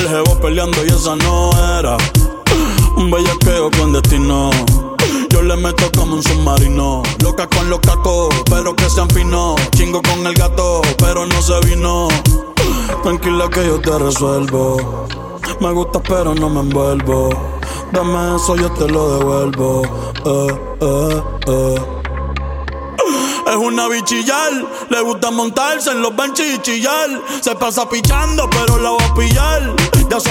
El jevo peleando y esa no era. Un bellaqueo con destino. Yo le meto como un submarino. Loca con los cacos, pero que se afinó. Chingo con el gato, pero no se vino. Tranquila que yo te resuelvo. Me gusta pero no me envuelvo. Dame eso, yo te lo devuelvo. Eh, eh, eh. Es una bichillar, le gusta montarse en los benches y chillar. Se pasa pichando, pero la va a pillar.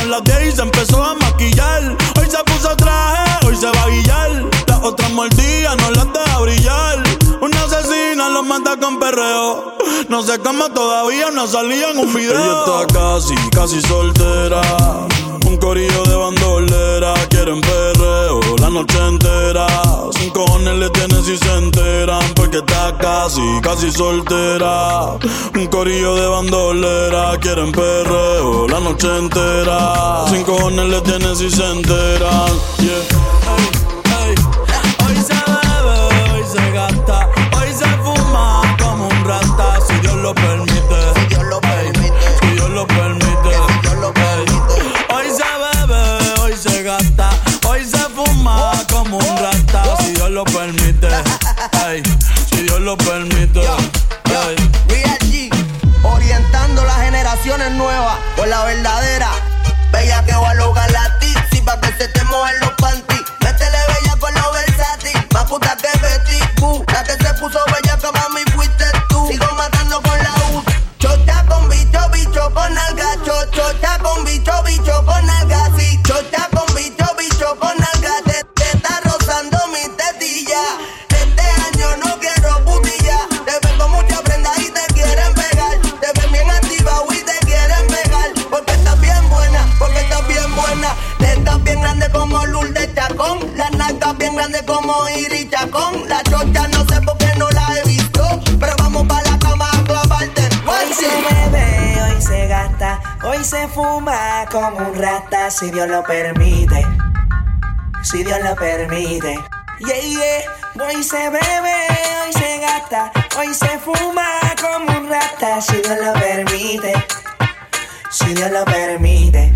Las 10 y se empezó a maquillar. Hoy se puso traje, hoy se va a guillar. Las otras mordidas no las deja brillar. Una asesina lo mata con perreo. No sé cómo todavía no salía en un video. Ella está casi, casi soltera. Un corillo de bandolera. Quieren perreo la noche entera. Sin cojones le tienen si se enteran. Porque está casi, casi soltera. Un corillo de bandolera. Quieren perreo la noche entera. Sin cojones le tienen si se enteran. Yeah. La verdadera. Como Lourdes Chacón. La nalgas bien grande como Iri Chacón. La chocha no sé por qué no la he visto. Pero vamos para la cama a clavarte. Hoy se bebe, hoy se gasta, hoy se fuma como un rata si Dios lo permite. Si Dios lo permite. Yeah, yeah. Hoy se bebe, hoy se gasta, hoy se fuma como un rata si Dios lo permite. Si Dios lo permite.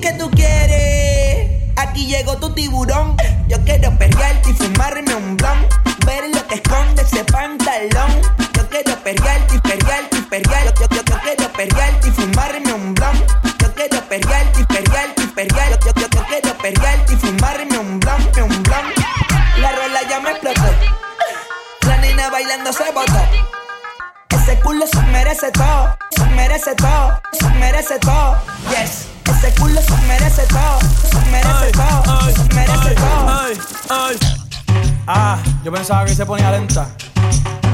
¿Qué tú quieres? Aquí llegó tu tiburón. Yo quiero perrearte y fumarme un blunt. Ver lo que esconde ese pantalón. Yo quiero perrearte y perrearte y. Yo, yo, yo, quiero y fumarme un blunt. Yo quiero perrearte y perrearte y perrearte. Yo, yo, yo, quiero perrearte y fumarme un blunt, un blunt. La rola ya me explotó. La nena bailando se botó. Ese culo se merece todo, se merece todo, se merece todo. Yes. Ese culo se merece todo, se merece todo, se merece todo. Ah, yo pensaba que se ponía lenta.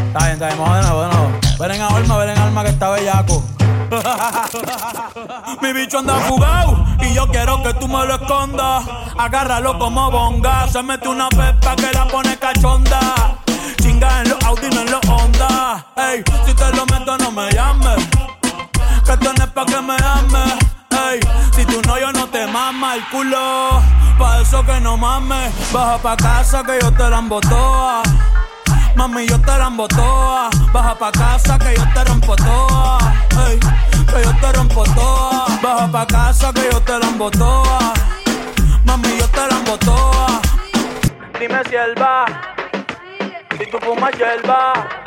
Está bien, está bien, vamos de nuevo, de nuevo. Ven en alma, ven en alma que está bellaco. Mi bicho anda fugado y yo quiero que tú me lo escondas. Agárralo como bonga. Se mete una pepa que la pone cachonda. Chinga en los Audi, no en los Honda. Ey, si te lo meto, no me llames. Que tienes pa' que me ames. Ey, si tú no, te mama el culo. Pa' eso que no mames. Baja pa' casa que yo te la embotoa. Mami, yo te la toa. Baja pa' casa que yo te rompo toa. Que yo te rompo toa. Baja pa' casa que yo te la toa. Mami, yo te la toa. Dime si él va. Si tú fumas, hierba.